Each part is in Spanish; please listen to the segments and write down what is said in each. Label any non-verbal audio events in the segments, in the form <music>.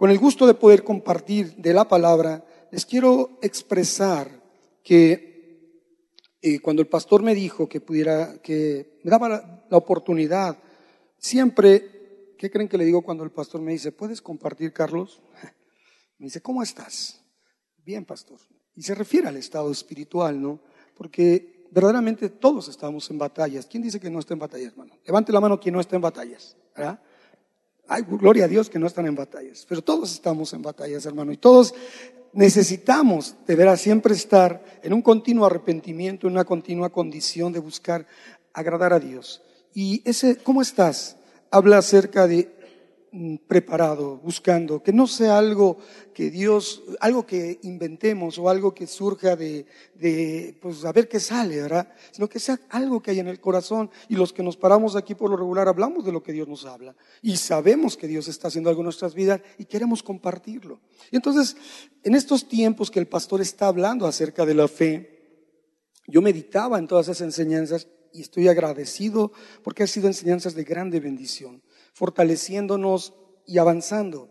Con el gusto de poder compartir de la palabra, les quiero expresar que eh, cuando el pastor me dijo que pudiera, que me daba la, la oportunidad, siempre, ¿qué creen que le digo cuando el pastor me dice, ¿puedes compartir, Carlos? <laughs> Me dice, ¿cómo estás? Bien, pastor. Y se refiere al estado espiritual, ¿no? Porque verdaderamente todos estamos en batallas. ¿Quién dice que no está en batallas, hermano? Levante la mano quien no está en batallas. ¿verdad? Ay, gloria a Dios que no están en batallas. Pero todos estamos en batallas, hermano. Y todos necesitamos, deberá siempre estar en un continuo arrepentimiento, en una continua condición de buscar agradar a Dios. Y ese, ¿cómo estás? Habla acerca de preparado, buscando, que no sea algo que Dios, algo que inventemos o algo que surja de, de, pues a ver qué sale, ¿verdad? Sino que sea algo que hay en el corazón y los que nos paramos aquí por lo regular hablamos de lo que Dios nos habla y sabemos que Dios está haciendo algo en nuestras vidas y queremos compartirlo. Y entonces, en estos tiempos que el pastor está hablando acerca de la fe, yo meditaba en todas esas enseñanzas y estoy agradecido porque han sido enseñanzas de grande bendición fortaleciéndonos y avanzando.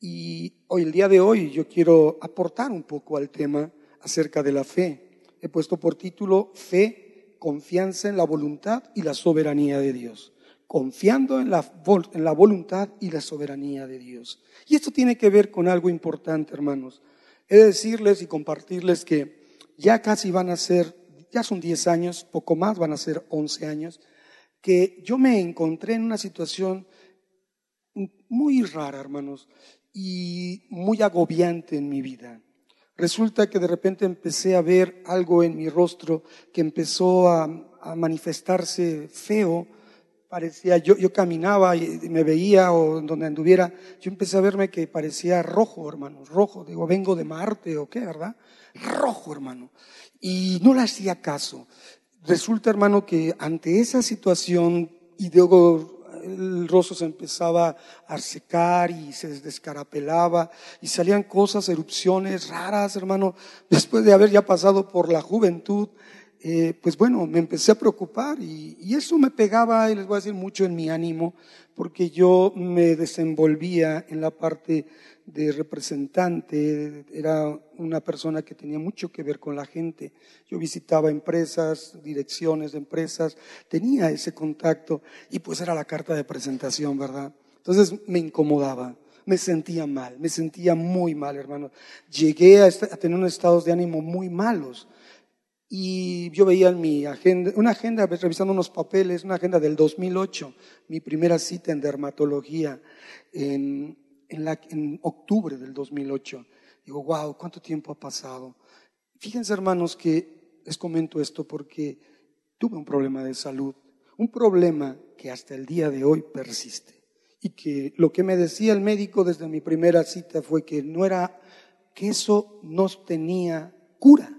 Y hoy, el día de hoy, yo quiero aportar un poco al tema acerca de la fe. He puesto por título Fe, confianza en la voluntad y la soberanía de Dios. Confiando en la, en la voluntad y la soberanía de Dios. Y esto tiene que ver con algo importante, hermanos. He de decirles y compartirles que ya casi van a ser, ya son 10 años, poco más, van a ser 11 años, que yo me encontré en una situación muy rara, hermanos, y muy agobiante en mi vida. Resulta que de repente empecé a ver algo en mi rostro que empezó a, manifestarse feo. Parecía, yo, yo caminaba y me veía o donde anduviera, yo empecé a verme que parecía rojo, hermanos, rojo. Digo, vengo de Marte o qué, ¿verdad? Rojo, hermano. Y no le hacía caso. Resulta, hermano, que ante esa situación, y luego el rostro se empezaba a secar y se descarapelaba y salían cosas, erupciones raras, hermano, después de haber ya pasado por la juventud, eh, pues bueno, me empecé a preocupar y, y, eso me pegaba, y les voy a decir mucho en mi ánimo, porque yo me desenvolvía en la parte de representante, era una persona que tenía mucho que ver con la gente. Yo visitaba empresas, direcciones de empresas, tenía ese contacto y pues era la carta de presentación, ¿verdad? Entonces me incomodaba, me sentía mal, me sentía muy mal, hermano. Llegué a, tener unos estados de ánimo muy malos. Y yo veía en mi agenda, una agenda, revisando unos papeles, una agenda del 2008, mi primera cita en dermatología, en, en, octubre del 2008. Digo, wow, ¿cuánto tiempo ha pasado? Fíjense, hermanos, que les comento esto porque tuve un problema de salud, un problema que hasta el día de hoy persiste. Y que lo que me decía el médico desde mi primera cita fue que no era, que eso no tenía cura,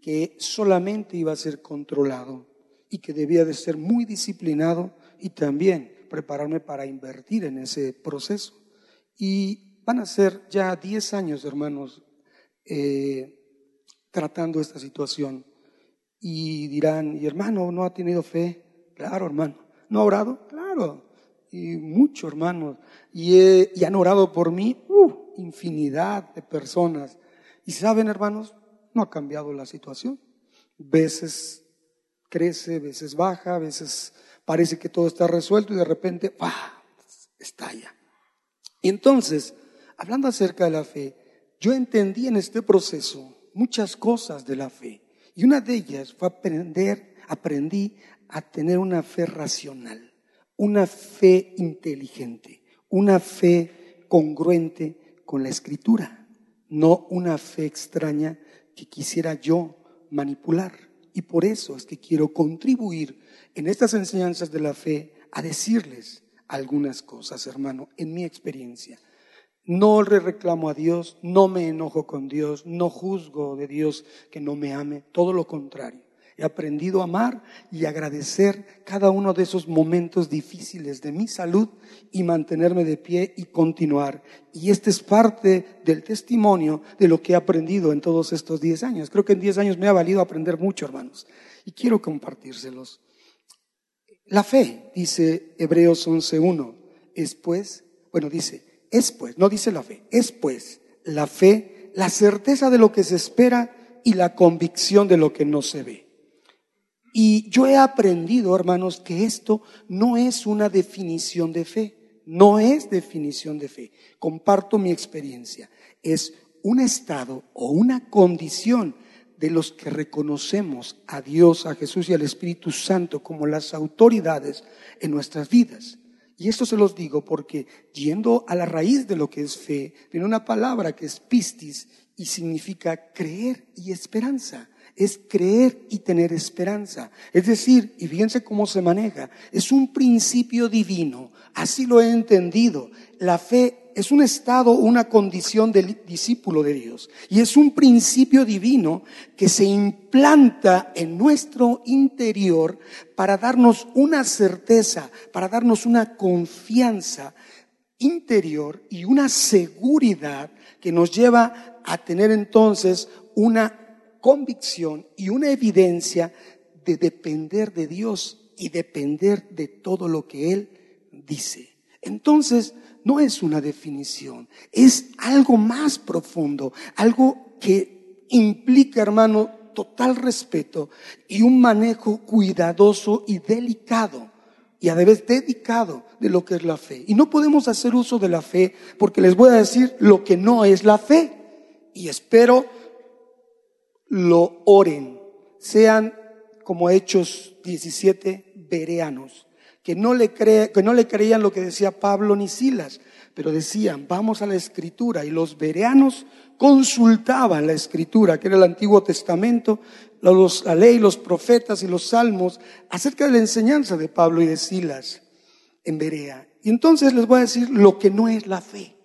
que solamente iba a ser controlado y que debía de ser muy disciplinado y también prepararme para invertir en ese proceso. Y van a ser ya 10 años, hermanos, eh, tratando esta situación. Y dirán, y hermano, ¿no ha tenido fe? Claro, hermano. ¿No ha orado? Claro. Y mucho, hermanos. Y, han orado por mí, uh, infinidad de personas. Y saben, hermanos, no ha cambiado la situación. Veces crece, veces baja, veces parece que todo está resuelto y de repente, ¡pah! estalla. Y entonces, hablando acerca de la fe, yo entendí en este proceso muchas cosas de la fe. Y una de ellas fue aprender, aprendí a tener una fe racional, una fe inteligente, una fe congruente con la escritura, no una fe extraña que quisiera yo manipular. Y por eso es que quiero contribuir en estas enseñanzas de la fe a decirles algunas cosas, hermano, en mi experiencia. No le reclamo a Dios, no me enojo con Dios, no juzgo de Dios que no me ame, todo lo contrario. He aprendido a amar y agradecer cada uno de esos momentos difíciles de mi salud y mantenerme de pie y continuar. Y este es parte del testimonio de lo que he aprendido en todos estos 10 años. Creo que en 10 años me ha valido aprender mucho, hermanos. Y quiero compartírselos. La fe, dice Hebreos 11.1, es pues, bueno, dice, es pues, no dice la fe, es pues la fe, la certeza de lo que se espera y la convicción de lo que no se ve. Y yo he aprendido, hermanos, que esto no es una definición de fe, no es definición de fe. Comparto mi experiencia. Es un estado o una condición de los que reconocemos a Dios, a Jesús y al Espíritu Santo como las autoridades en nuestras vidas. Y esto se los digo porque yendo a la raíz de lo que es fe, viene una palabra que es pistis y significa creer y esperanza. Es creer y tener esperanza. Es decir, y fíjense cómo se maneja, es un principio divino. Así lo he entendido. La fe es un estado, una condición del discípulo de Dios. Y es un principio divino que se implanta en nuestro interior para darnos una certeza, para darnos una confianza interior y una seguridad que nos lleva a tener entonces una convicción y una evidencia de depender de Dios y depender de todo lo que Él dice. Entonces, no es una definición, es algo más profundo, algo que implica, hermano, total respeto y un manejo cuidadoso y delicado y a vez dedicado de lo que es la fe. Y no podemos hacer uso de la fe porque les voy a decir lo que no es la fe. Y espero lo oren, sean como Hechos 17 bereanos que no le, que no le creían lo que decía Pablo ni Silas, pero decían, vamos a la escritura. Y los bereanos consultaban la escritura, que era el Antiguo Testamento, la ley, los profetas y los salmos, acerca de la enseñanza de Pablo y de Silas en Berea. Y entonces les voy a decir lo que no es la fe,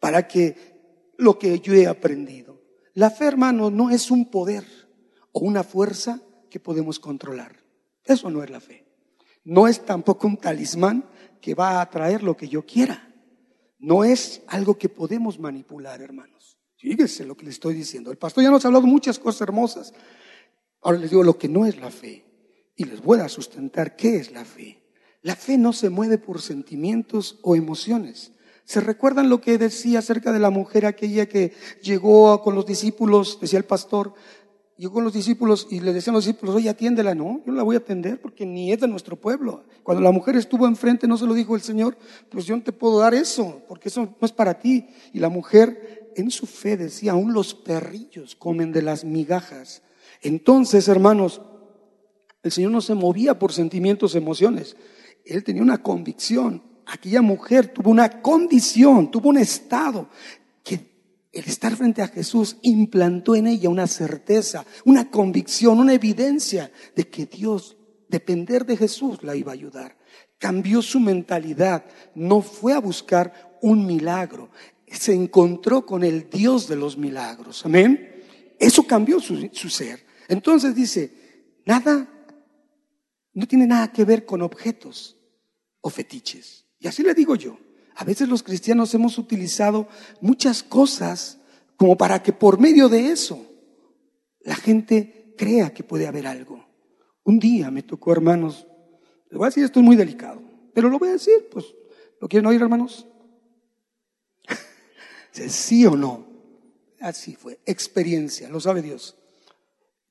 para que lo que yo he aprendido. La fe, hermano, no es un poder o una fuerza que podemos controlar. Eso no es la fe. No es tampoco un talismán que va a atraer lo que yo quiera. No es algo que podemos manipular, hermanos. Fíjese lo que les estoy diciendo. El pastor ya nos ha hablado muchas cosas hermosas. Ahora les digo lo que no es la fe. Y les voy a sustentar qué es la fe. La fe no se mueve por sentimientos o emociones. ¿Se recuerdan lo que decía acerca de la mujer aquella que llegó con los discípulos, decía el pastor, yo con los discípulos y le decían a los discípulos, oye, atiéndela, no, yo la voy a atender porque ni es de nuestro pueblo. Cuando la mujer estuvo enfrente, no se lo dijo el Señor, pues yo no te puedo dar eso, porque eso no es para ti. Y la mujer en su fe decía, aún los perrillos comen de las migajas. Entonces, hermanos, el Señor no se movía por sentimientos, emociones. Él tenía una convicción. Aquella mujer tuvo una condición, tuvo un estado el estar frente a Jesús implantó en ella una certeza, una convicción, una evidencia de que Dios, depender de Jesús, la iba a ayudar. Cambió su mentalidad, no fue a buscar un milagro, se encontró con el Dios de los milagros. Amén. Eso cambió su, su ser. Entonces dice, nada, no tiene nada que ver con objetos o fetiches. Y así le digo yo. A veces los cristianos hemos utilizado muchas cosas como para que por medio de eso la gente crea que puede haber algo. Un día me tocó, hermanos, les voy a decir, esto es muy delicado, pero lo voy a decir, pues, ¿lo quieren oír, hermanos? <laughs> ¿Sí o no? Así fue, experiencia, lo sabe Dios.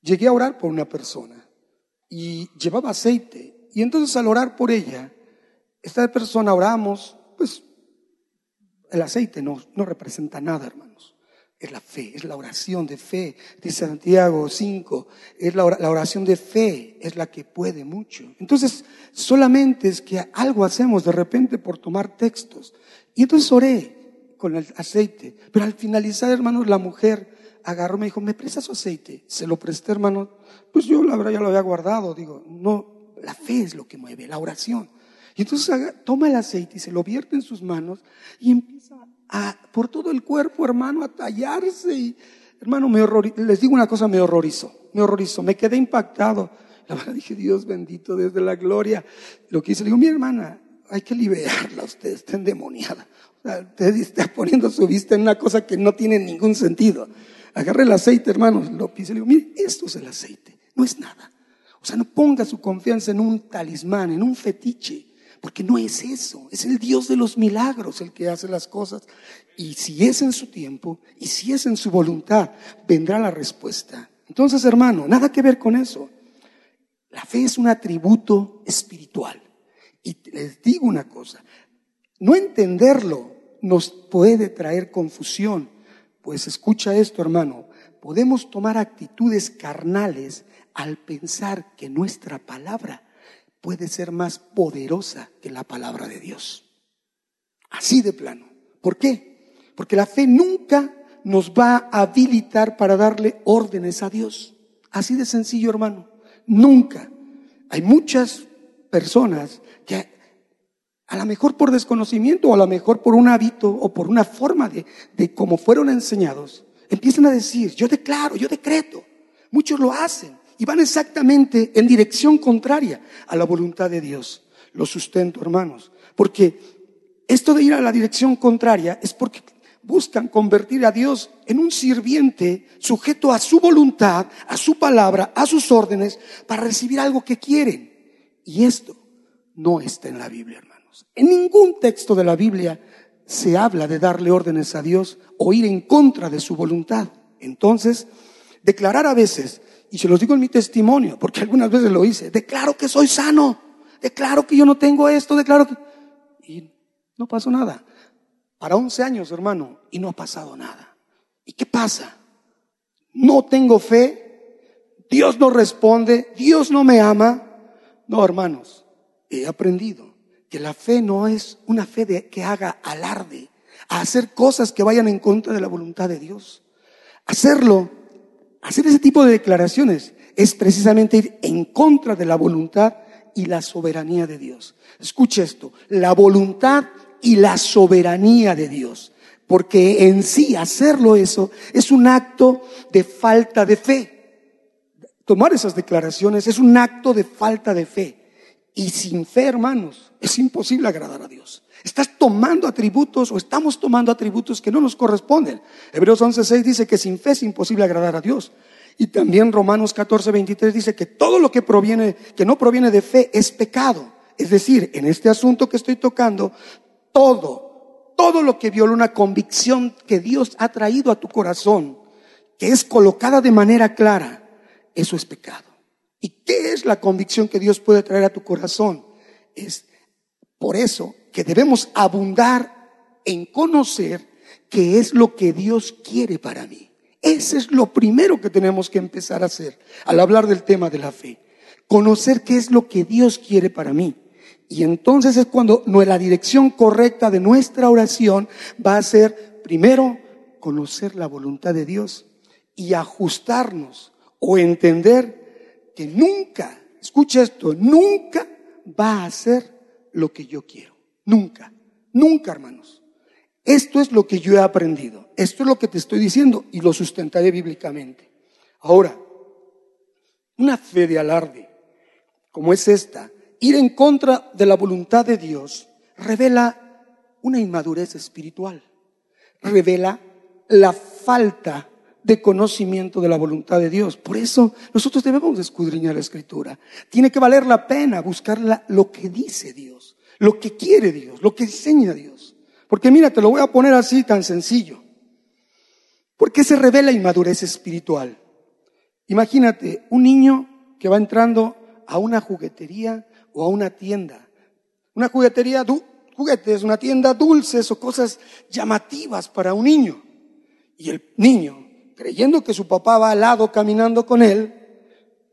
Llegué a orar por una persona y llevaba aceite. Y entonces al orar por ella, esta persona oramos, pues el aceite no, no representa nada, hermanos. Es la fe, es la oración de fe. Dice Santiago 5, es la, oración de fe, es la que puede mucho. Entonces, solamente es que algo hacemos de repente por tomar textos. Y entonces oré con el aceite. Pero al finalizar, hermanos, la mujer agarró, me dijo, ¿me presta su aceite? Se lo presté, hermano. Pues yo la verdad ya lo había guardado. Digo, no, la fe es lo que mueve, la oración. Y entonces toma el aceite y se lo vierte en sus manos y empieza a, por todo el cuerpo, hermano, a tallarse. Y, hermano, me les digo una cosa, me horrorizó, me horrorizó, me quedé impactado. La verdad dije, Dios bendito, desde la gloria. Lo que hice, le digo, mi hermana, hay que liberarla, usted está endemoniada. O sea, usted está poniendo su vista en una cosa que no tiene ningún sentido. Agarré el aceite, hermano, lo pise, le digo, mire, esto es el aceite, no es nada. O sea, no ponga su confianza en un talismán, en un fetiche porque no es eso, es el Dios de los milagros el que hace las cosas. Y si es en su tiempo, y si es en su voluntad, vendrá la respuesta. Entonces, hermano, nada que ver con eso. La fe es un atributo espiritual. Y les digo una cosa, no entenderlo nos puede traer confusión. Pues escucha esto, hermano, podemos tomar actitudes carnales al pensar que nuestra palabra puede ser más poderosa que la palabra de Dios. Así de plano. ¿Por qué? Porque la fe nunca nos va a habilitar para darle órdenes a Dios. Así de sencillo, hermano. Nunca. Hay muchas personas que a lo mejor por desconocimiento o a lo mejor por un hábito o por una forma de, de cómo fueron enseñados, empiezan a decir, yo declaro, yo decreto. Muchos lo hacen y van exactamente en dirección contraria a la voluntad de Dios. Lo sustento, hermanos, porque esto de ir a la dirección contraria es porque buscan convertir a Dios en un sirviente sujeto a su voluntad, a su palabra, a sus órdenes, para recibir algo que quieren. Y esto no está en la Biblia, hermanos. En ningún texto de la Biblia se habla de darle órdenes a Dios o ir en contra de su voluntad. Entonces, declarar a veces y se los digo en mi testimonio, porque algunas veces lo hice, declaro que soy sano, declaro que yo no tengo esto, declaro que... Y no pasó nada. Para 11 años, hermano, y no ha pasado nada. ¿Y qué pasa? No tengo fe, Dios no responde, Dios no me ama. No, hermanos, he aprendido que la fe no es una fe de, que haga alarde, a hacer cosas que vayan en contra de la voluntad de Dios. Hacerlo Hacer ese tipo de declaraciones es precisamente ir en contra de la voluntad y la soberanía de Dios. Escuche esto, la voluntad y la soberanía de Dios. Porque en sí hacerlo eso es un acto de falta de fe. Tomar esas declaraciones es un acto de falta de fe. Y sin fe, hermanos, es imposible agradar a Dios. Estás tomando atributos o estamos tomando atributos que no nos corresponden. Hebreos 11.6 dice que sin fe es imposible agradar a Dios. Y también Romanos 14.23 dice que todo lo que proviene, que no proviene de fe es pecado. Es decir, en este asunto que estoy tocando, todo, todo lo que viola una convicción que Dios ha traído a tu corazón, que es colocada de manera clara, eso es pecado. ¿Y qué es la convicción que Dios puede traer a tu corazón? Es por eso que debemos abundar en conocer qué es lo que Dios quiere para mí. Ese es lo primero que tenemos que empezar a hacer al hablar del tema de la fe. Conocer qué es lo que Dios quiere para mí. Y entonces es cuando la dirección correcta de nuestra oración va a ser, primero, conocer la voluntad de Dios y ajustarnos o entender que nunca, escucha esto, nunca va a ser lo que yo quiero. Nunca, nunca, hermanos. Esto es lo que yo he aprendido. Esto es lo que te estoy diciendo y lo sustentaré bíblicamente. Ahora, una fe de alarde, como es esta, ir en contra de la voluntad de Dios, revela una inmadurez espiritual, revela la falta de conocimiento de la voluntad de Dios. Por eso nosotros debemos escudriñar la escritura. Tiene que valer la pena buscar lo que dice Dios, lo que quiere Dios, lo que enseña Dios. Porque mira, te lo voy a poner así tan sencillo. ¿Por qué se revela inmadurez espiritual? Imagínate un niño que va entrando a una juguetería o a una tienda. Una juguetería, juguetes, una tienda dulces o cosas llamativas para un niño. Y el niño creyendo que su papá va al lado caminando con él,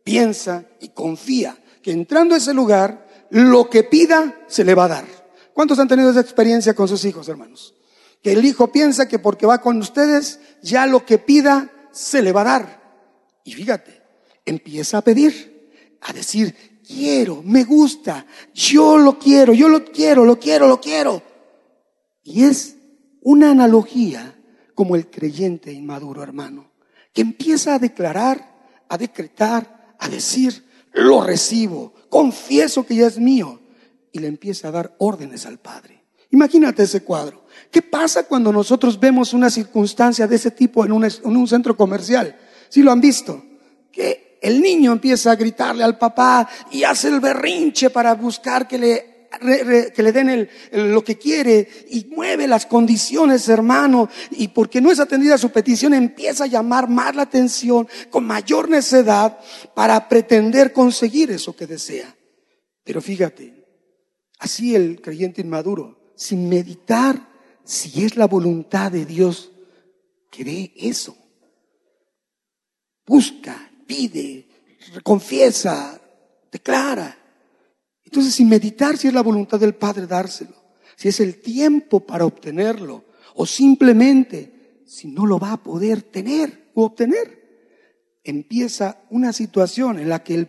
piensa y confía que entrando a ese lugar, lo que pida se le va a dar. ¿Cuántos han tenido esa experiencia con sus hijos, hermanos? Que el hijo piensa que porque va con ustedes, ya lo que pida se le va a dar. Y fíjate, empieza a pedir, a decir, quiero, me gusta, yo lo quiero, yo lo quiero, lo quiero, lo quiero. Y es una analogía como el creyente inmaduro, hermano, que empieza a declarar, a decretar, a decir, lo recibo, confieso que ya es mío, y le empieza a dar órdenes al Padre. Imagínate ese cuadro. ¿Qué pasa cuando nosotros vemos una circunstancia de ese tipo en un, en un centro comercial? Si lo han visto, que el niño empieza a gritarle al papá y hace el berrinche para buscar que le que le den lo que quiere y mueve las condiciones, hermano, y porque no es atendida su petición, empieza a llamar más la atención con mayor necedad para pretender conseguir eso que desea. Pero fíjate, así el creyente inmaduro, sin meditar si es la voluntad de Dios dé eso, busca, pide, confiesa, declara. Entonces, sin meditar si es la voluntad del Padre dárselo, si es el tiempo para obtenerlo, o simplemente si no lo va a poder tener o obtener, empieza una situación en la que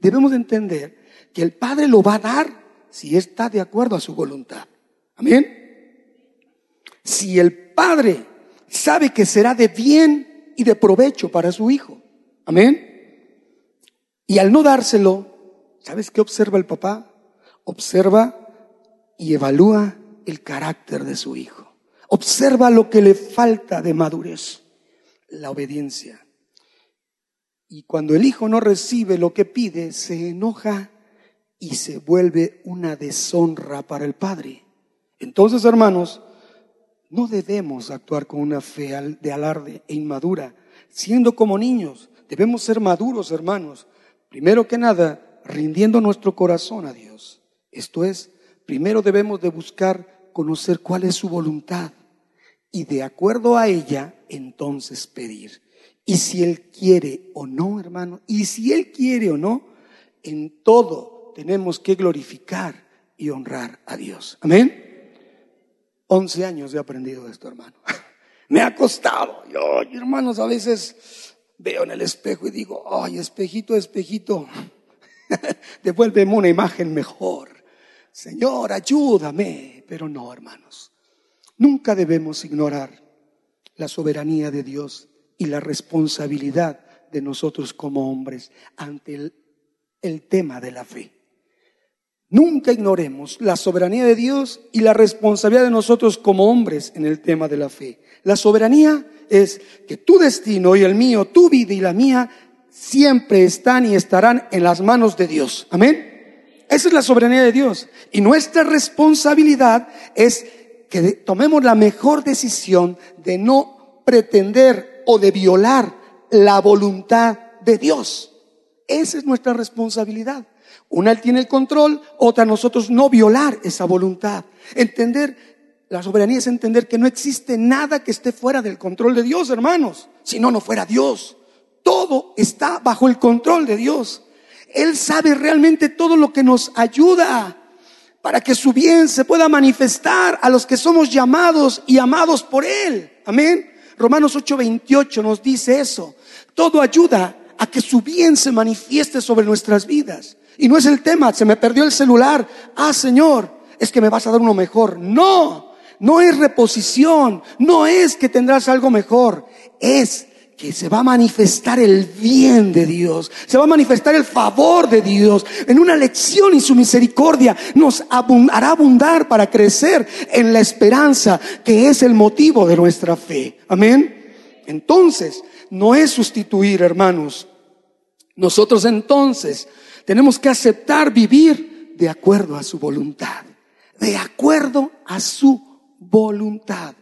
debemos entender que el Padre lo va a dar si está de acuerdo a su voluntad. Amén. Si el Padre sabe que será de bien y de provecho para su Hijo. Amén. Y al no dárselo, ¿sabes qué observa el papá? Observa y evalúa el carácter de su hijo. Observa lo que le falta de madurez, la obediencia. Y cuando el hijo no recibe lo que pide, se enoja y se vuelve una deshonra para el padre. Entonces, hermanos, no debemos actuar con una fe de alarde e inmadura, siendo como niños. Debemos ser maduros, hermanos, Primero que nada, rindiendo nuestro corazón a Dios. Esto es, primero debemos de buscar conocer cuál es su voluntad y de acuerdo a ella, entonces pedir. Y si Él quiere o no, hermano, y si Él quiere o no, en todo tenemos que glorificar y honrar a Dios. Amén. Once años he aprendido esto, hermano. <laughs> Me ha costado. Yo, hermanos, a veces veo en el espejo y digo, ay, espejito, espejito, <laughs> devuélveme una imagen mejor. Señor, ayúdame. Pero no, hermanos, nunca debemos ignorar la soberanía de Dios y la responsabilidad de nosotros como hombres ante el, tema de la fe. Nunca ignoremos la soberanía de Dios y la responsabilidad de nosotros como hombres en el tema de la fe. La soberanía es que tu destino y el mío, tu vida y la mía, siempre están y estarán en las manos de Dios. Amén. Esa es la soberanía de Dios. Y nuestra responsabilidad es que tomemos la mejor decisión de no pretender o de violar la voluntad de Dios. Esa es nuestra responsabilidad. Una Él tiene el control, otra nosotros no violar esa voluntad. Entender la soberanía es entender que no existe nada que esté fuera del control de Dios, hermanos. Si no, no fuera Dios. Todo está bajo el control de Dios. Él sabe realmente todo lo que nos ayuda para que su bien se pueda manifestar a los que somos llamados y amados por Él. Amén. Romanos 8:28 nos dice eso. Todo ayuda a que su bien se manifieste sobre nuestras vidas. Y no es el tema, se me perdió el celular. Ah, Señor, es que me vas a dar uno mejor. No, no es reposición, no es que tendrás algo mejor, es que se va a manifestar el bien de Dios, se va a manifestar el favor de Dios. En una lección y su misericordia nos hará abundar para crecer en la esperanza que es el motivo de nuestra fe. Amén. Entonces, no es sustituir, hermanos. Nosotros entonces tenemos que aceptar vivir de acuerdo a su voluntad, de acuerdo a su voluntad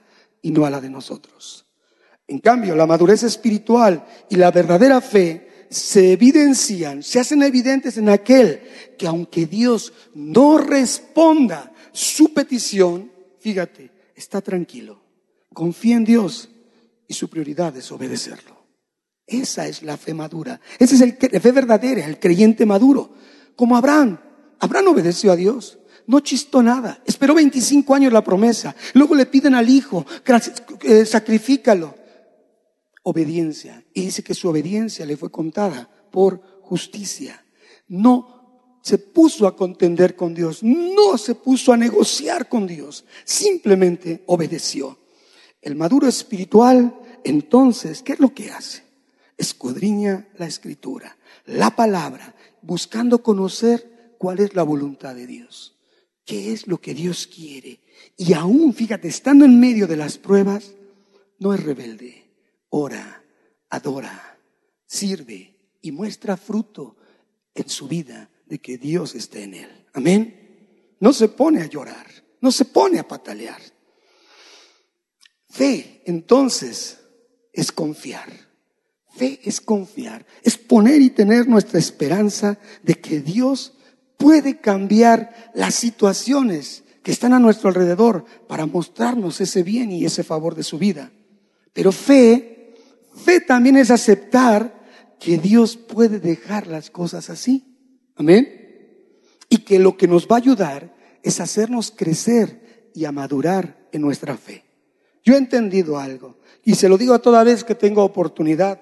y no a la de nosotros. En cambio, la madurez espiritual y la verdadera fe se evidencian, se hacen evidentes en aquel que aunque Dios no responda su petición, fíjate, está tranquilo, confía en Dios y su prioridad es obedecerlo. Esa es la fe madura. Esa es la fe verdadera, el creyente maduro. Como Abraham. Abraham obedeció a Dios. No chistó nada. Esperó 25 años la promesa. Luego le piden al hijo, eh, sacrifícalo. Obediencia. Y dice que su obediencia le fue contada por justicia. No se puso a contender con Dios. No se puso a negociar con Dios. Simplemente obedeció. El maduro espiritual, entonces, ¿qué es lo que hace? Escudriña la escritura, la palabra, buscando conocer cuál es la voluntad de Dios qué es lo que Dios quiere. Y aún, fíjate, estando en medio de las pruebas, no es rebelde. Ora, adora, sirve y muestra fruto en su vida de que Dios esté en él. Amén. no se pone a llorar, no se pone a patalear. Fe, entonces, es confiar. Fe es confiar, es poner y tener nuestra esperanza de que Dios puede cambiar las situaciones que están a nuestro alrededor para mostrarnos ese bien y ese favor de su vida. Pero fe, fe también es aceptar que Dios puede dejar las cosas así. Amén. Y que lo que nos va a ayudar es hacernos crecer y a madurar en nuestra fe. Yo he entendido algo y se lo digo a toda vez que tengo oportunidad.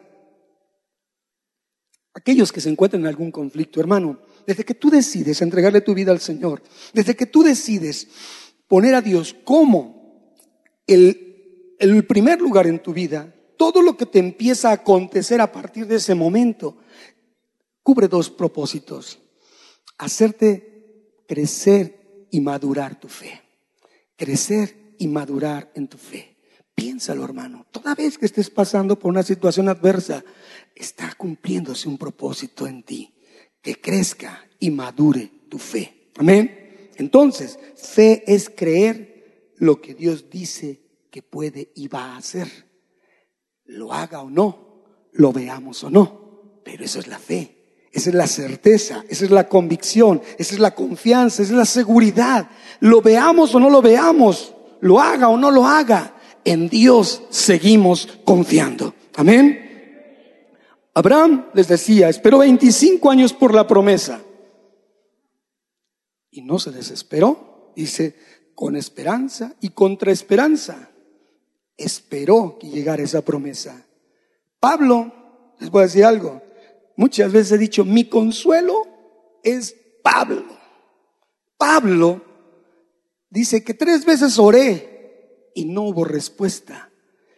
Aquellos que se encuentran en algún conflicto, hermano, desde que tú decides entregarle tu vida al Señor, desde que tú decides poner a Dios como el, el primer lugar en tu vida, todo lo que te empieza a acontecer a partir de ese momento cubre dos propósitos. Hacerte crecer y madurar tu fe. Crecer y madurar en tu fe. Piénsalo, hermano. Toda vez que estés pasando por una situación adversa, está cumpliéndose un propósito en ti. Que crezca y madure tu fe. Amén. Entonces, fe es creer lo que Dios dice que puede y va a hacer lo haga o no, lo veamos o no. Pero eso es la fe, esa es la certeza, esa es la convicción, esa es la confianza, esa es la seguridad. Lo veamos o no lo veamos, lo haga o no lo haga, en Dios seguimos confiando. Amén. Abraham les decía, esperó 25 años por la promesa. Y no se desesperó, dice, con esperanza y contra esperanza esperó que llegara esa promesa. Pablo, les voy a decir algo, muchas veces he dicho, mi consuelo es Pablo. Pablo dice que tres veces oré y no hubo respuesta.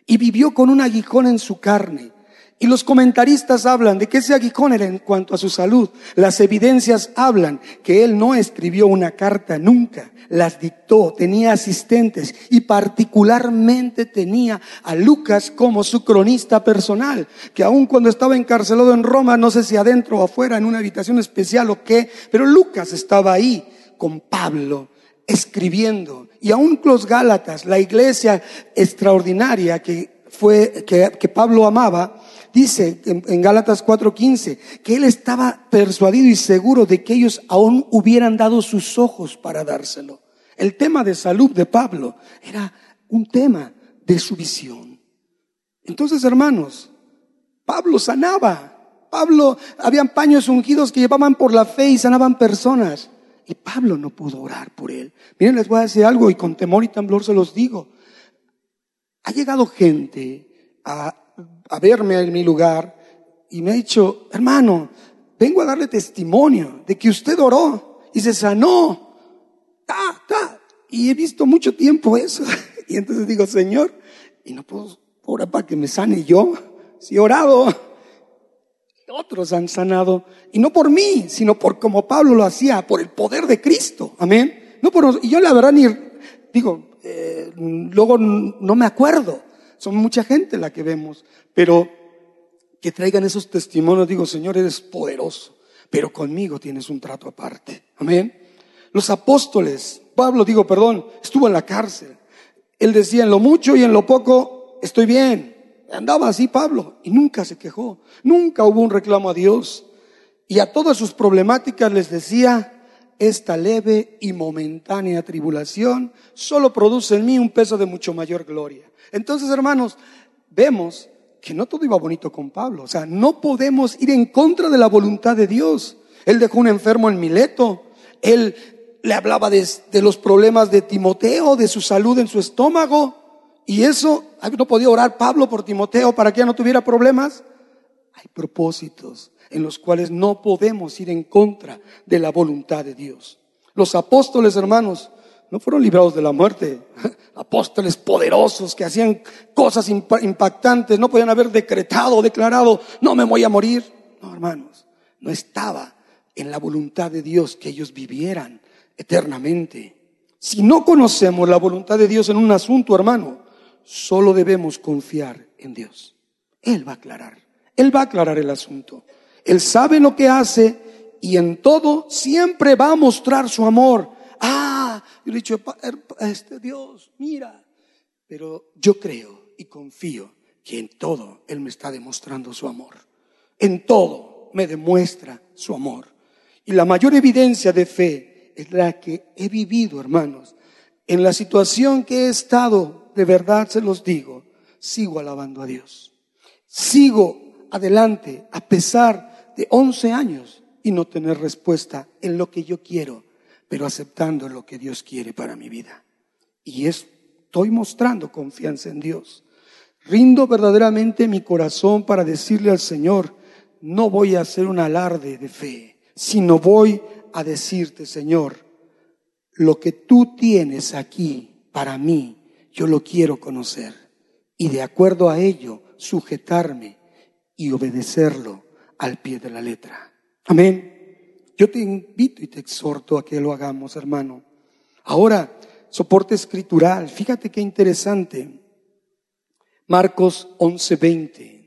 Y vivió con un aguijón en su carne. Y los comentaristas hablan de que ese aguijón en cuanto a su salud. Las evidencias hablan que él no escribió una carta nunca, las dictó, tenía asistentes y particularmente tenía a Lucas como su cronista personal, que aun cuando estaba encarcelado en Roma, no sé si adentro o afuera, en una habitación especial o qué, pero Lucas estaba ahí con Pablo escribiendo. Y aún los Gálatas, la iglesia extraordinaria que fue, que Pablo amaba, Dice en, Gálatas 4:15 que él estaba persuadido y seguro de que ellos aún hubieran dado sus ojos para dárselo. El tema de salud de Pablo era un tema de su visión. Entonces, hermanos, Pablo sanaba. Pablo, habían paños ungidos que llevaban por la fe y sanaban personas. Y Pablo no pudo orar por él. Miren, les voy a decir algo y con temor y temblor se los digo. Ha llegado gente a a verme en mi lugar y me ha dicho, hermano, vengo a darle testimonio de que usted oró y se sanó. Ta, ta. Y he visto mucho tiempo eso. <laughs> Y entonces digo, Señor, y no puedo orar para que me sane yo. Si he orado, otros han sanado. Y no por mí, sino por como Pablo lo hacía, por el poder de Cristo. Amén. No por, y yo la verdad ni, digo, eh, luego no me acuerdo. Son mucha gente la que vemos. Pero que traigan esos testimonios, digo, Señor, eres poderoso, pero conmigo tienes un trato aparte. Amén. Los apóstoles, Pablo, digo, perdón, estuvo en la cárcel. Él decía, en lo mucho y en lo poco estoy bien. Andaba así Pablo y nunca se quejó, nunca hubo un reclamo a Dios. Y a todas sus problemáticas les decía, esta leve y momentánea tribulación solo produce en mí un peso de mucho mayor gloria. Entonces, hermanos, vemos que no todo iba bonito con Pablo. O sea, no podemos ir en contra de la voluntad de Dios. Él dejó un enfermo en Mileto. Él le hablaba de, los problemas de Timoteo, de su salud en su estómago. Y eso, no podía orar Pablo por Timoteo para que ya no tuviera problemas. Hay propósitos en los cuales no podemos ir en contra de la voluntad de Dios. Los apóstoles, hermanos, no fueron librados de la muerte. <laughs> Apóstoles poderosos que hacían cosas impactantes, no podían haber decretado declarado, no me voy a morir. No, hermanos, no estaba en la voluntad de Dios que ellos vivieran eternamente. Si no conocemos la voluntad de Dios en un asunto, hermano, solo debemos confiar en Dios. Él va a aclarar, Él va a aclarar el asunto. Él sabe lo que hace y en todo siempre va a mostrar su amor Ah, yo le he dicho, este Dios, mira. Pero yo creo y confío que en todo Él me está demostrando su amor. En todo me demuestra su amor. Y la mayor evidencia de fe es la que he vivido, hermanos. En la situación que he estado, de verdad se los digo, sigo alabando a Dios. Sigo adelante a pesar de 11 años y no tener respuesta en lo que yo quiero, pero aceptando lo que Dios quiere para mi vida. Y estoy mostrando confianza en Dios. Rindo verdaderamente mi corazón para decirle al Señor, no voy a hacer un alarde de fe, sino voy a decirte, Señor, lo que tú tienes aquí para mí, yo lo quiero conocer. Y de acuerdo a ello, sujetarme y obedecerlo al pie de la letra. Amén. Yo te invito y te exhorto a que lo hagamos, hermano. Ahora, soporte escritural. Fíjate qué interesante. Marcos 11:20.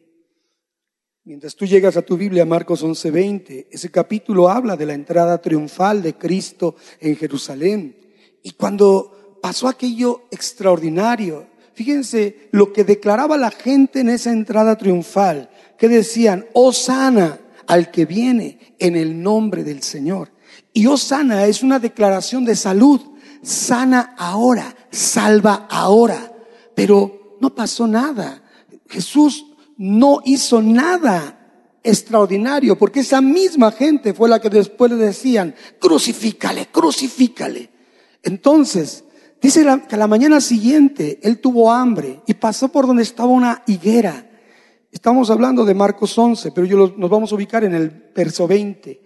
Mientras tú llegas a tu Biblia, Marcos 11:20, ese capítulo habla de la entrada triunfal de Cristo en Jerusalén. Y cuando pasó aquello extraordinario, fíjense lo que declaraba la gente en esa entrada triunfal, que decían, oh sana al que viene en el nombre del Señor. Y oh sana es una declaración de salud, sana ahora, salva ahora. Pero no pasó nada. Jesús no hizo nada extraordinario, porque esa misma gente fue la que después le decían, crucifícale, crucifícale. Entonces, dice que la mañana siguiente él tuvo hambre y pasó por donde estaba una higuera. Estamos hablando de Marcos 11, pero yo nos vamos a ubicar en el verso 20.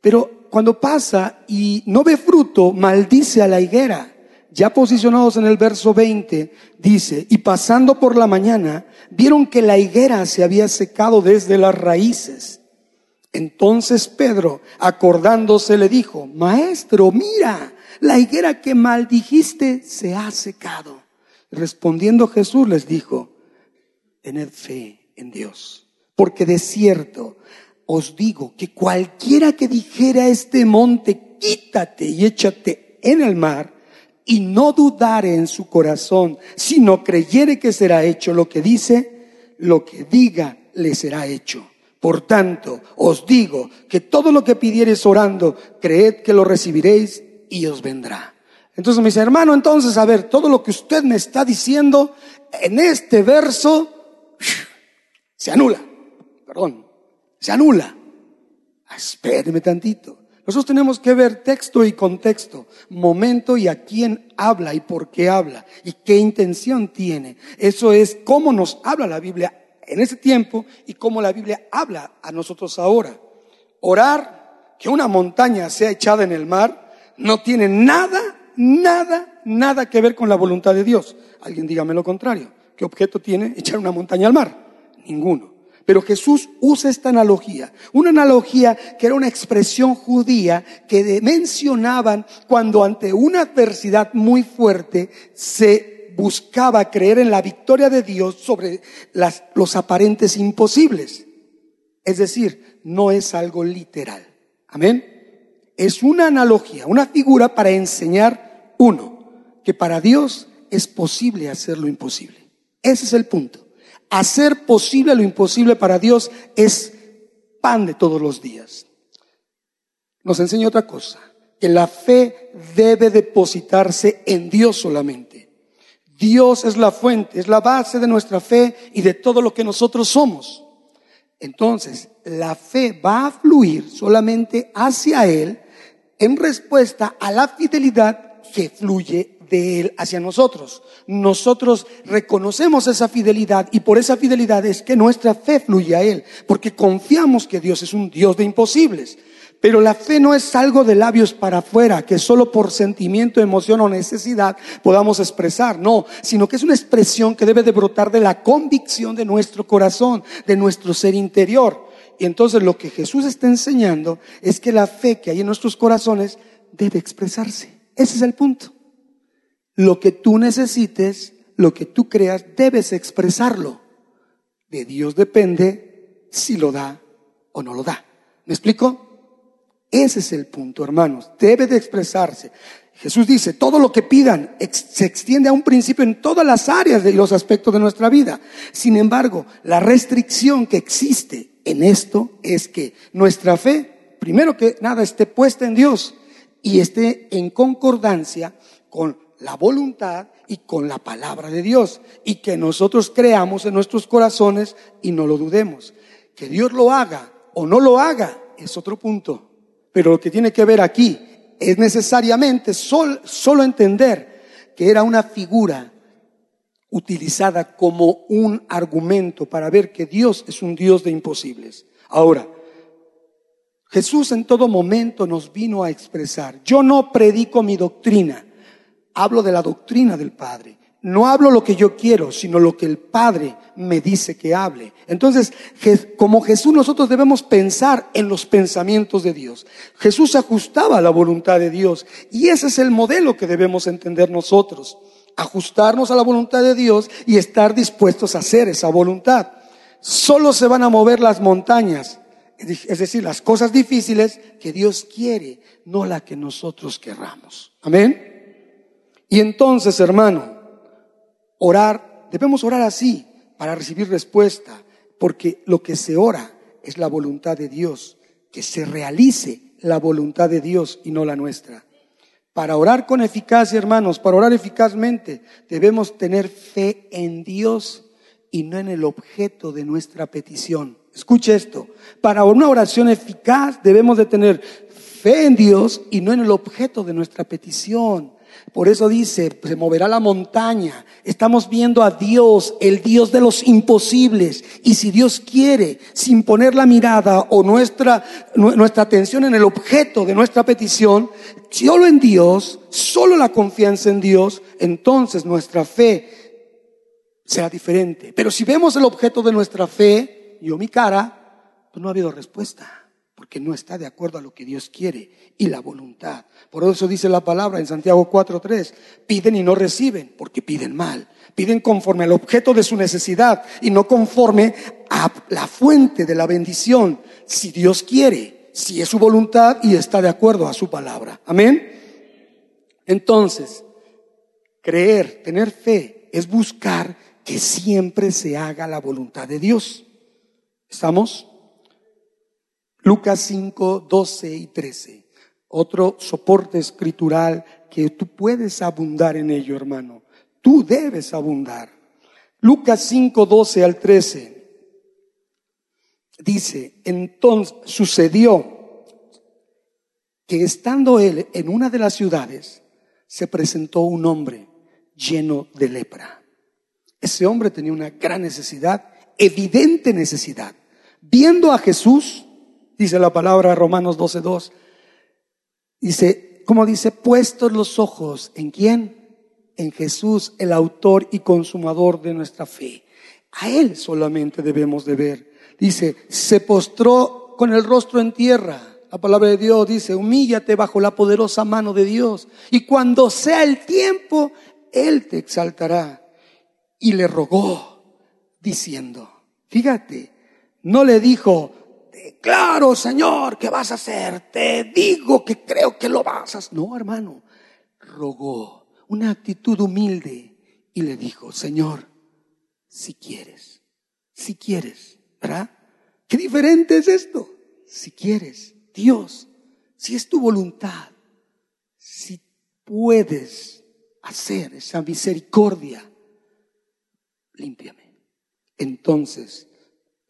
Pero cuando pasa y no ve fruto, maldice a la higuera ya posicionados en el verso 20, dice, y pasando por la mañana, vieron que la higuera se había secado desde las raíces. Entonces Pedro, acordándose, le dijo, Maestro, mira, la higuera que maldijiste se ha secado. Respondiendo Jesús les dijo, tened fe en Dios, porque de cierto os digo que cualquiera que dijera a este monte, quítate y échate en el mar, y no dudare en su corazón, sino creyere que será hecho lo que dice, lo que diga le será hecho. Por tanto, os digo que todo lo que pidiereis orando, creed que lo recibiréis y os vendrá. Entonces me dice, hermano, entonces, a ver, todo lo que usted me está diciendo en este verso se anula. Perdón, se anula. Espéreme tantito. Nosotros tenemos que ver texto y contexto, momento y a quién habla y por qué habla y qué intención tiene. Eso es cómo nos habla la Biblia en ese tiempo y cómo la Biblia habla a nosotros ahora. Orar que una montaña sea echada en el mar no tiene nada, nada, nada que ver con la voluntad de Dios. Alguien dígame lo contrario. ¿Qué objeto tiene echar una montaña al mar? Ninguno. Pero Jesús usa esta analogía, una analogía que era una expresión judía que mencionaban cuando ante una adversidad muy fuerte se buscaba creer en la victoria de Dios sobre los aparentes imposibles. Es decir, no es algo literal. Amén. Es una analogía, una figura para enseñar, uno, que para Dios es posible hacer lo imposible. Ese es el punto. Hacer posible lo imposible para Dios es pan de todos los días. Nos enseña otra cosa, que la fe debe depositarse en Dios solamente. Dios es la fuente, es la base de nuestra fe y de todo lo que nosotros somos. Entonces, la fe va a fluir solamente hacia Él en respuesta a la fidelidad que fluye de Él hacia nosotros. Nosotros reconocemos esa fidelidad y por esa fidelidad es que nuestra fe fluye a Él, porque confiamos que Dios es un Dios de imposibles. Pero la fe no es algo de labios para afuera, que solo por sentimiento, emoción o necesidad podamos expresar, no, sino que es una expresión que debe de brotar de la convicción de nuestro corazón, de nuestro ser interior. Y entonces lo que Jesús está enseñando es que la fe que hay en nuestros corazones debe expresarse. Ese es el punto. Lo que tú necesites, lo que tú creas, debes expresarlo. De Dios depende si lo da o no lo da. ¿Me explico? Ese es el punto, hermanos. Debe de expresarse. Jesús dice, todo lo que pidan se extiende a un principio en todas las áreas de los aspectos de nuestra vida. Sin embargo, la restricción que existe en esto es que nuestra fe, primero que nada, esté puesta en Dios y esté en concordancia con la voluntad y con la palabra de Dios y que nosotros creamos en nuestros corazones y no lo dudemos. Que Dios lo haga o no lo haga es otro punto. Pero lo que tiene que ver aquí es necesariamente solo entender que era una figura utilizada como un argumento para ver que Dios es un Dios de imposibles. Ahora, Jesús en todo momento nos vino a expresar, yo no predico mi doctrina, hablo de la doctrina del Padre. No hablo lo que yo quiero, sino lo que el Padre me dice que hable. Entonces, como Jesús, nosotros debemos pensar en los pensamientos de Dios. Jesús ajustaba a la voluntad de Dios y ese es el modelo que debemos entender nosotros. Ajustarnos a la voluntad de Dios y estar dispuestos a hacer esa voluntad. Solo se van a mover las montañas, es decir, las cosas difíciles que Dios quiere, no la que nosotros querramos. Amén. Y entonces, hermano, orar, debemos orar así para recibir respuesta, porque lo que se ora es la voluntad de Dios, que se realice la voluntad de Dios y no la nuestra. Para orar con eficacia, hermanos, para orar eficazmente, debemos tener fe en Dios y no en el objeto de nuestra petición. Escuche esto, para una oración eficaz debemos de tener fe en Dios y no en el objeto de nuestra petición. Por eso dice, se moverá la montaña. Estamos viendo a Dios, el Dios de los imposibles. Y si Dios quiere, sin poner la mirada o nuestra, nuestra atención en el objeto de nuestra petición, solo en Dios, solo la confianza en Dios, entonces nuestra fe será diferente. Pero si vemos el objeto de nuestra fe, yo mi cara, pues no ha habido respuesta porque no está de acuerdo a lo que Dios quiere y la voluntad. Por eso dice la palabra en Santiago 4:3, piden y no reciben, porque piden mal. Piden conforme al objeto de su necesidad y no conforme a la fuente de la bendición, si Dios quiere, si es su voluntad y está de acuerdo a su palabra. Amén. Entonces, creer, tener fe, es buscar que siempre se haga la voluntad de Dios. ¿Estamos? Lucas 5, 12 y 13. Otro soporte escritural que tú puedes abundar en ello, hermano. Tú debes abundar. Lucas 5, 12 al 13. Dice, entonces sucedió que estando él en una de las ciudades, se presentó un hombre lleno de lepra. Ese hombre tenía una gran necesidad, evidente necesidad. Viendo a Jesús, dice la palabra Romanos 12.2. Dice, como dice, puestos los ojos en quién? En Jesús, el autor y consumador de nuestra fe. A Él solamente debemos de ver. Dice, se postró con el rostro en tierra. La palabra de Dios dice, humíllate bajo la poderosa mano de Dios. Y cuando sea el tiempo, Él te exaltará. Y le rogó, diciendo, fíjate, no le dijo, claro, Señor, ¿qué vas a hacer? Te digo que creo que lo vas a hacer. No, hermano, rogó una actitud humilde y le dijo, Señor, si quieres, si quieres, ¿verdad? Qué diferente es esto. Si quieres, Dios, si es tu voluntad, si puedes hacer esa misericordia, límpiame. Entonces,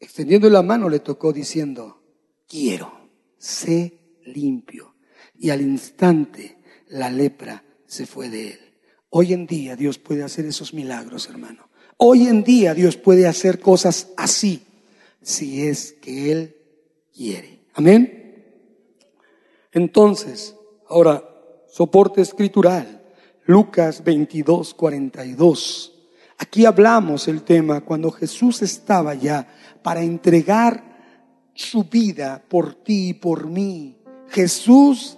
extendiendo la mano, le tocó diciendo, quiero, sé limpio. Y al instante la lepra se fue de él. Hoy en día Dios puede hacer esos milagros, hermano. Hoy en día Dios puede hacer cosas así, si es que Él quiere. Amén. Entonces, ahora, soporte escritural, Lucas 22, 42. Aquí hablamos el tema cuando Jesús estaba ya para entregar su vida por ti y por mí. Jesús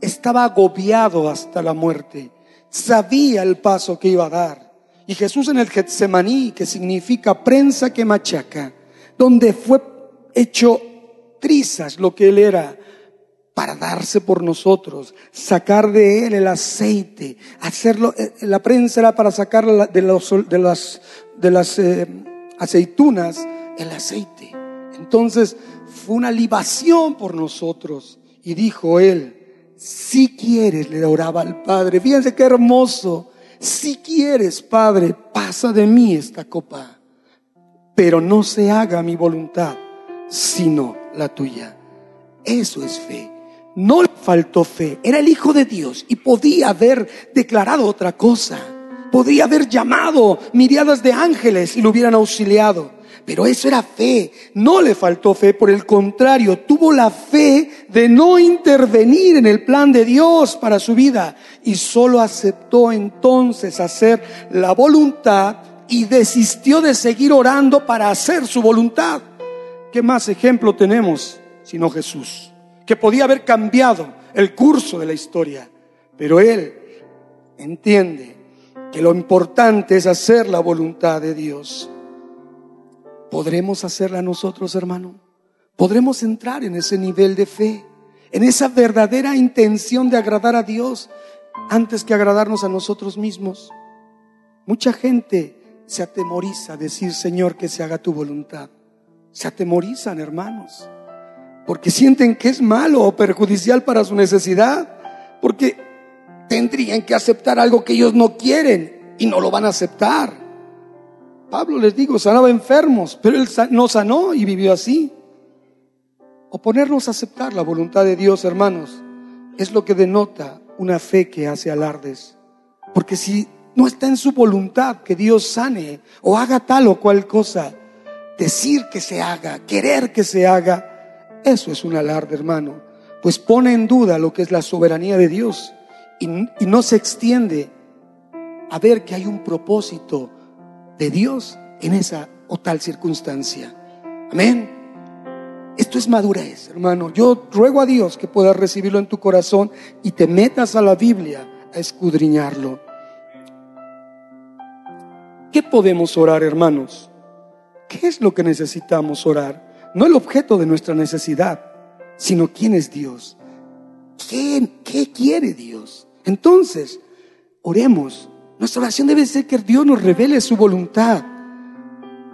estaba agobiado hasta la muerte. Sabía el paso que iba a dar. Y Jesús en el Getsemaní, que significa prensa que machaca, donde fue hecho trizas lo que él era, para darse por nosotros, sacar de él el aceite, hacerlo, eh, la prensa era para sacar de, los, las, de las eh, aceitunas el aceite. Entonces fue una libación por nosotros. Y dijo él, si quieres, le oraba al Padre, fíjense qué hermoso, si quieres, Padre, pasa de mí esta copa, pero no se haga mi voluntad, sino la tuya. Eso es fe. No le faltó fe, era el Hijo de Dios y podía haber declarado otra cosa. Podría haber llamado miriadas de ángeles y lo hubieran auxiliado. Pero eso era fe. No le faltó fe, por el contrario, tuvo la fe de no intervenir en el plan de Dios para su vida y solo aceptó entonces hacer la voluntad y desistió de seguir orando para hacer su voluntad. ¿Qué más ejemplo tenemos sino Jesús? Que podía haber cambiado el curso de la historia, pero él entiende que lo importante es hacer la voluntad de Dios. ¿Podremos hacerla nosotros, hermano? ¿Podremos entrar en ese nivel de fe, en esa verdadera intención de agradar a Dios antes que agradarnos a nosotros mismos? Mucha gente se atemoriza a decir, Señor, que se haga tu voluntad. Se atemorizan, hermanos, porque sienten que es malo o perjudicial para su necesidad, porque tendrían que aceptar algo que ellos no quieren y no lo van a aceptar. Pablo les digo, sanaba enfermos, pero él no sanó y vivió así. O ponernos a aceptar la voluntad de Dios, hermanos, es lo que denota una fe que hace alardes. Porque si no está en su voluntad que Dios sane o haga tal o cual cosa, decir que se haga, querer que se haga, eso es un alarde, hermano. Pues pone en duda lo que es la soberanía de Dios y no se extiende a ver que hay un propósito de Dios en esa o tal circunstancia. Amén. Esto es madurez, hermano. Yo ruego a Dios que puedas recibirlo en tu corazón y te metas a la Biblia a escudriñarlo. ¿Qué podemos orar, hermanos? ¿Qué es lo que necesitamos orar? No el objeto de nuestra necesidad, sino quién es Dios. ¿Qué, qué quiere Dios? Entonces, oremos nuestra oración debe ser que Dios nos revele su voluntad.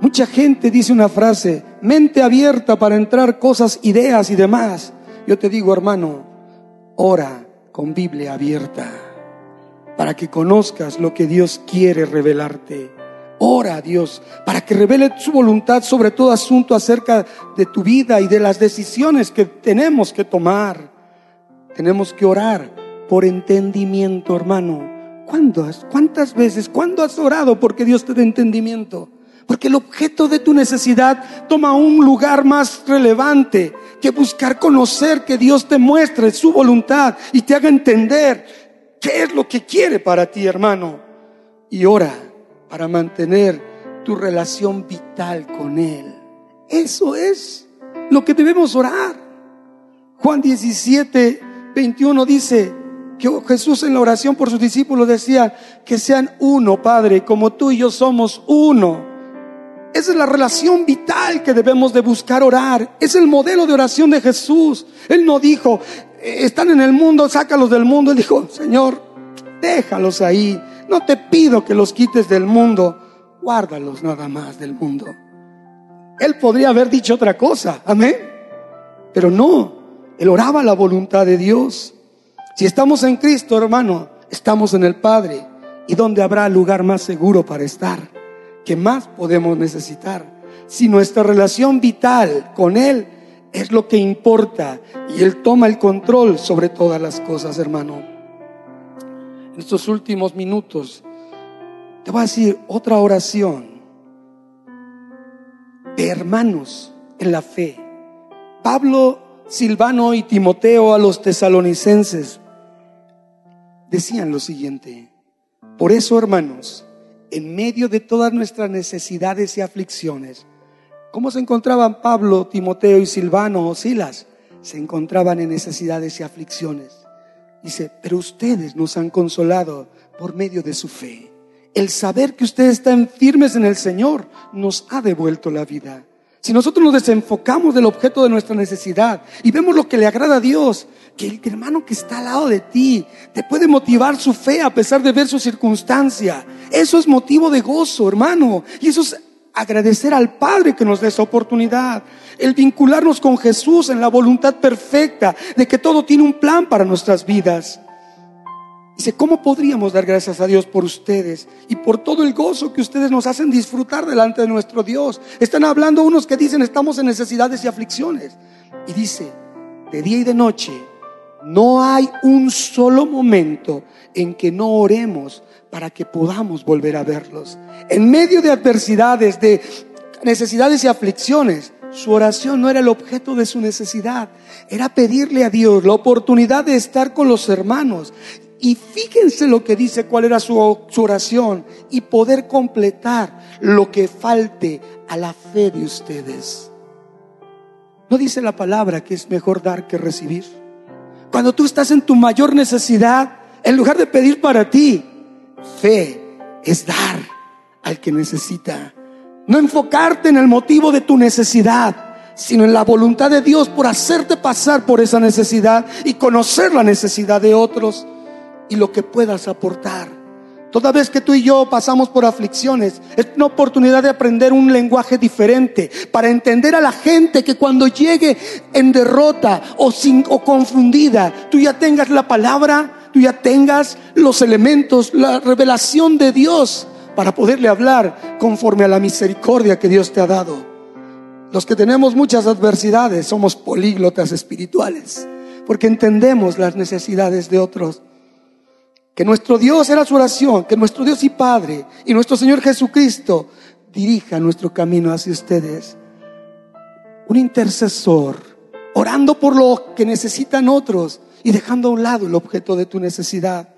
Mucha gente dice una frase, mente abierta para entrar cosas, ideas y demás. Yo te digo, hermano, ora con Biblia abierta para que conozcas lo que Dios quiere revelarte. Ora Dios para que revele su voluntad sobre todo asunto acerca de tu vida y de las decisiones que tenemos que tomar. Tenemos que orar por entendimiento, hermano ¿Cuántas veces? ¿Cuándo has orado porque Dios te dé entendimiento? Porque el objeto de tu necesidad toma un lugar más relevante que buscar conocer que Dios te muestre su voluntad y te haga entender qué es lo que quiere para ti, hermano. Y ora para mantener tu relación vital con Él. Eso es lo que debemos orar. Juan 17, 21 dice, que Jesús en la oración por sus discípulos decía que sean uno, Padre, como tú y yo somos uno. Esa es la relación vital que debemos de buscar orar. Es el modelo de oración de Jesús. Él no dijo, eh, están en el mundo, sácalos del mundo. Él dijo, Señor, déjalos ahí. No te pido que los quites del mundo. Guárdalos nada más del mundo. Él podría haber dicho otra cosa. Amén. Pero no. Él oraba la voluntad de Dios. Si estamos en Cristo, hermano, estamos en el Padre. ¿Y dónde habrá lugar más seguro para estar? ¿Qué más podemos necesitar? Si nuestra relación vital con Él es lo que importa y Él toma el control sobre todas las cosas, hermano. En estos últimos minutos te voy a decir otra oración de hermanos en la fe. Pablo, Silvano y Timoteo a los tesalonicenses decían lo siguiente, por eso hermanos, en medio de todas nuestras necesidades y aflicciones, ¿cómo se encontraban Pablo, Timoteo y Silvano o Silas? Se encontraban en necesidades y aflicciones. Dice, pero ustedes nos han consolado por medio de su fe. El saber que ustedes están firmes en el Señor nos ha devuelto la vida. Si nosotros nos desenfocamos del objeto de nuestra necesidad y vemos lo que le agrada a Dios, que el hermano que está al lado de ti te puede motivar su fe a pesar de ver su circunstancia. Eso es motivo de gozo, hermano. Y eso es agradecer al Padre que nos dé esa oportunidad. El vincularnos con Jesús en la voluntad perfecta de que todo tiene un plan para nuestras vidas. Dice, ¿cómo podríamos dar gracias a Dios por ustedes y por todo el gozo que ustedes nos hacen disfrutar delante de nuestro Dios? Están hablando unos que dicen estamos en necesidades y aflicciones. Y dice, de día y de noche, no hay un solo momento en que no oremos para que podamos volver a verlos. En medio de adversidades, de necesidades y aflicciones, su oración no era el objeto de su necesidad, era pedirle a Dios la oportunidad de estar con los hermanos y fíjense lo que dice, cuál era su, oración y poder completar lo que falte a la fe de ustedes. ¿No dice la palabra que es mejor dar que recibir? Cuando tú estás en tu mayor necesidad, en lugar de pedir para ti, fe es dar al que necesita. No enfocarte en el motivo de tu necesidad, sino en la voluntad de Dios por hacerte pasar por esa necesidad y conocer la necesidad de otros y lo que puedas aportar. Toda vez que tú y yo pasamos por aflicciones, es una oportunidad de aprender un lenguaje diferente para entender a la gente que cuando llegue en derrota o, sin, o confundida, tú ya tengas la palabra, tú ya tengas los elementos, la revelación de Dios para poderle hablar conforme a la misericordia que Dios te ha dado. Los que tenemos muchas adversidades somos políglotas espirituales, porque entendemos las necesidades de otros. Que nuestro Dios era su oración, que nuestro Dios y Padre y nuestro Señor Jesucristo dirija nuestro camino hacia ustedes. Un intercesor, orando por lo que necesitan otros y dejando a un lado el objeto de tu necesidad.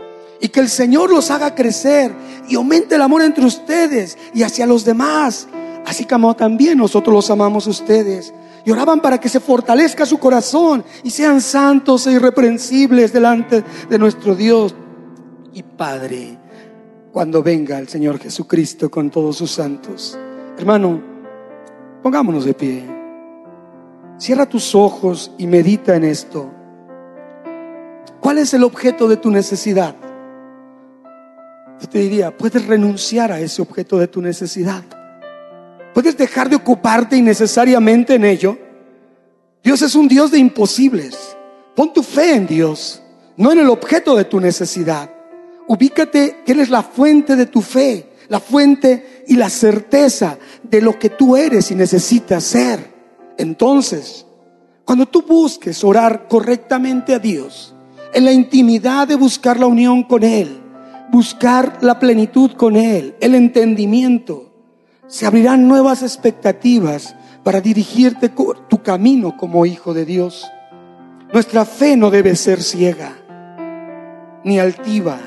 Y que el Señor los haga crecer y aumente el amor entre ustedes y hacia los demás, así como también nosotros los amamos a ustedes. Y oraban para que se fortalezca su corazón y sean santos e irreprensibles delante de nuestro Dios y Padre cuando venga el Señor Jesucristo con todos sus santos. Hermano, pongámonos de pie. Cierra tus ojos y medita en esto. ¿Cuál es el objeto de tu necesidad? Yo te diría, puedes renunciar a ese objeto de tu necesidad. Puedes dejar de ocuparte innecesariamente en ello. Dios es un Dios de imposibles. Pon tu fe en Dios, no en el objeto de tu necesidad. Ubícate que Él es la fuente de tu fe, la fuente y la certeza de lo que tú eres y necesitas ser. Entonces, cuando tú busques orar correctamente a Dios, en la intimidad de buscar la unión con Él, buscar la plenitud con Él, el entendimiento, se abrirán nuevas expectativas para dirigirte tu camino como hijo de Dios. Nuestra fe no debe ser ciega, ni altiva,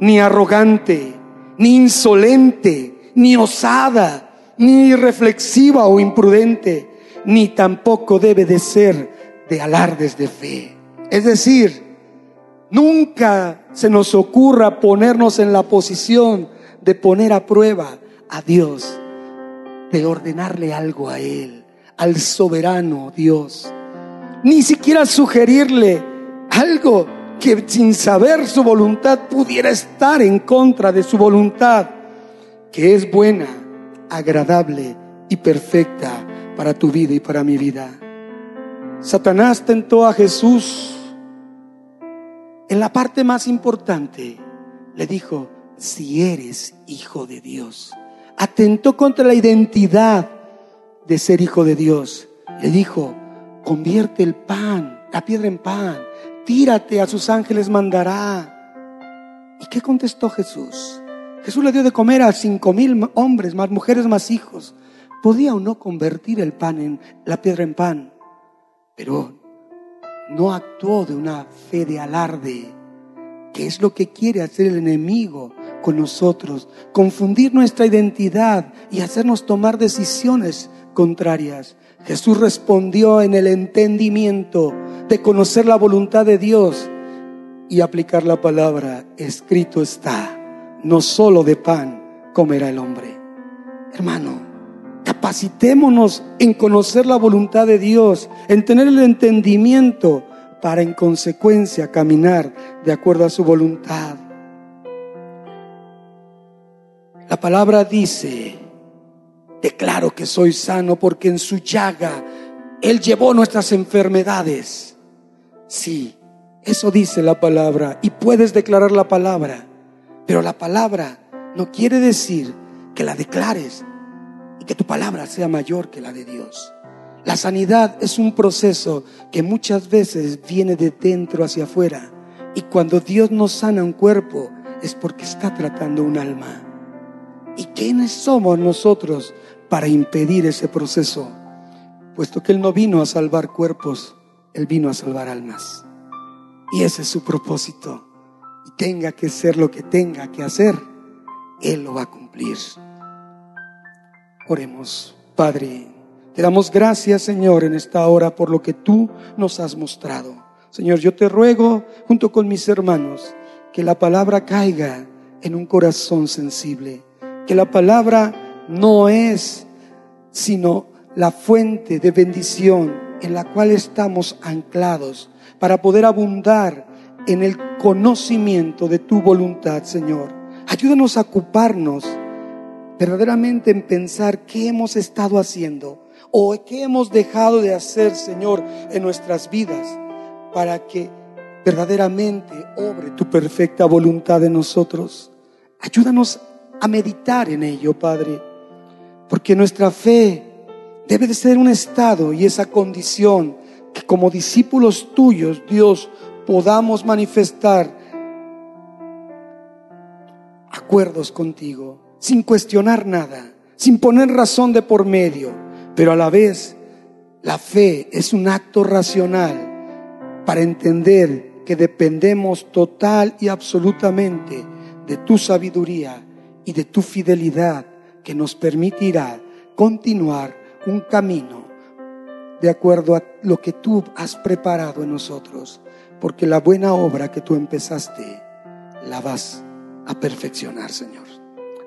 ni arrogante, ni insolente, ni osada, ni reflexiva o imprudente, ni tampoco debe de ser de alardes de fe. Es decir, nunca se nos ocurra ponernos en la posición de poner a prueba a Dios, de ordenarle algo a Él, al soberano Dios. Ni siquiera sugerirle algo que sin saber su voluntad pudiera estar en contra de su voluntad, que es buena, agradable y perfecta para tu vida y para mi vida. Satanás tentó a Jesús en la parte más importante. Le dijo, si eres hijo de Dios. Atentó contra la identidad de ser hijo de Dios. Le dijo, convierte el pan, la piedra en pan tírate, a sus ángeles mandará. ¿Y qué contestó Jesús? Jesús le dio de comer a cinco mil hombres, más mujeres, más hijos. Podía o no convertir el pan en la piedra en pan, pero no actuó de una fe de alarde, que es lo que quiere hacer el enemigo con nosotros, confundir nuestra identidad y hacernos tomar decisiones contrarias. Jesús respondió en el entendimiento de conocer la voluntad de Dios y aplicar la palabra, escrito está, no solo de pan comerá el hombre. Hermano, Capacitémonos en conocer la voluntad de Dios, en tener el entendimiento para en consecuencia caminar de acuerdo a su voluntad. La palabra dice, declaro que soy sano porque en su llaga Él llevó nuestras enfermedades. Sí, eso dice la palabra y puedes declarar la palabra, pero la palabra no quiere decir que la declares y que tu palabra sea mayor que la de Dios. La sanidad es un proceso que muchas veces viene de dentro hacia afuera. Y cuando Dios nos sana un cuerpo es porque está tratando un alma. ¿Y quiénes somos nosotros para impedir ese proceso? Puesto que Él no vino a salvar cuerpos, Él vino a salvar almas. Y ese es su propósito. Y tenga que ser lo que tenga que hacer, Él lo va a cumplir. Oremos, Padre. Te damos gracias, Señor, en esta hora por lo que tú nos has mostrado. Señor, yo te ruego, junto con mis hermanos, que la palabra caiga en un corazón sensible, que la palabra no es sino la fuente de bendición en la cual estamos anclados para poder abundar en el conocimiento de tu voluntad, Señor. Ayúdanos a ocuparnos verdaderamente en pensar qué hemos estado haciendo o qué hemos dejado de hacer, Señor, en nuestras vidas para que verdaderamente obre tu perfecta voluntad en nosotros. Ayúdanos a meditar en ello, Padre, porque nuestra fe debe de ser un estado y esa condición que como discípulos tuyos, Dios, podamos manifestar acuerdos contigo, sin cuestionar nada, sin poner razón de por medio pero a la vez, la fe es un acto racional para entender que dependemos total y absolutamente de tu sabiduría y de tu fidelidad que nos permitirá continuar un camino de acuerdo a lo que tú has preparado en nosotros, porque la buena obra que tú empezaste la vas a perfeccionar, Señor.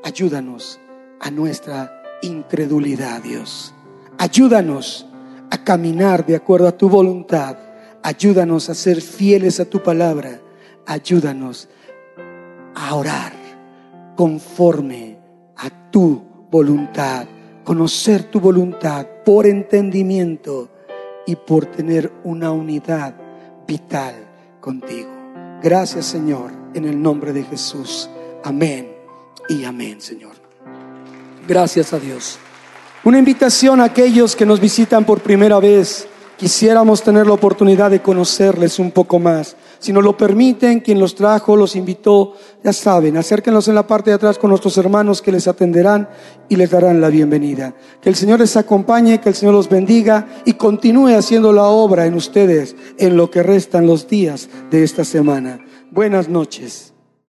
Ayúdanos a nuestra incredulidad, Dios. Ayúdanos a caminar de acuerdo a tu voluntad. Ayúdanos a ser fieles a tu palabra. Ayúdanos a orar conforme a tu voluntad. Conocer tu voluntad por entendimiento y por tener una unidad vital contigo. Gracias Señor, en el nombre de Jesús. Amén y amén Señor. Gracias a Dios. Una invitación a aquellos que nos visitan por primera vez. Quisiéramos tener la oportunidad de conocerles un poco más. Si nos lo permiten, quien los trajo, los invitó, ya saben, acérquenlos en la parte de atrás con nuestros hermanos que les atenderán y les darán la bienvenida. Que el Señor les acompañe, que el Señor los bendiga y continúe haciendo la obra en ustedes en lo que restan los días de esta semana. Buenas noches.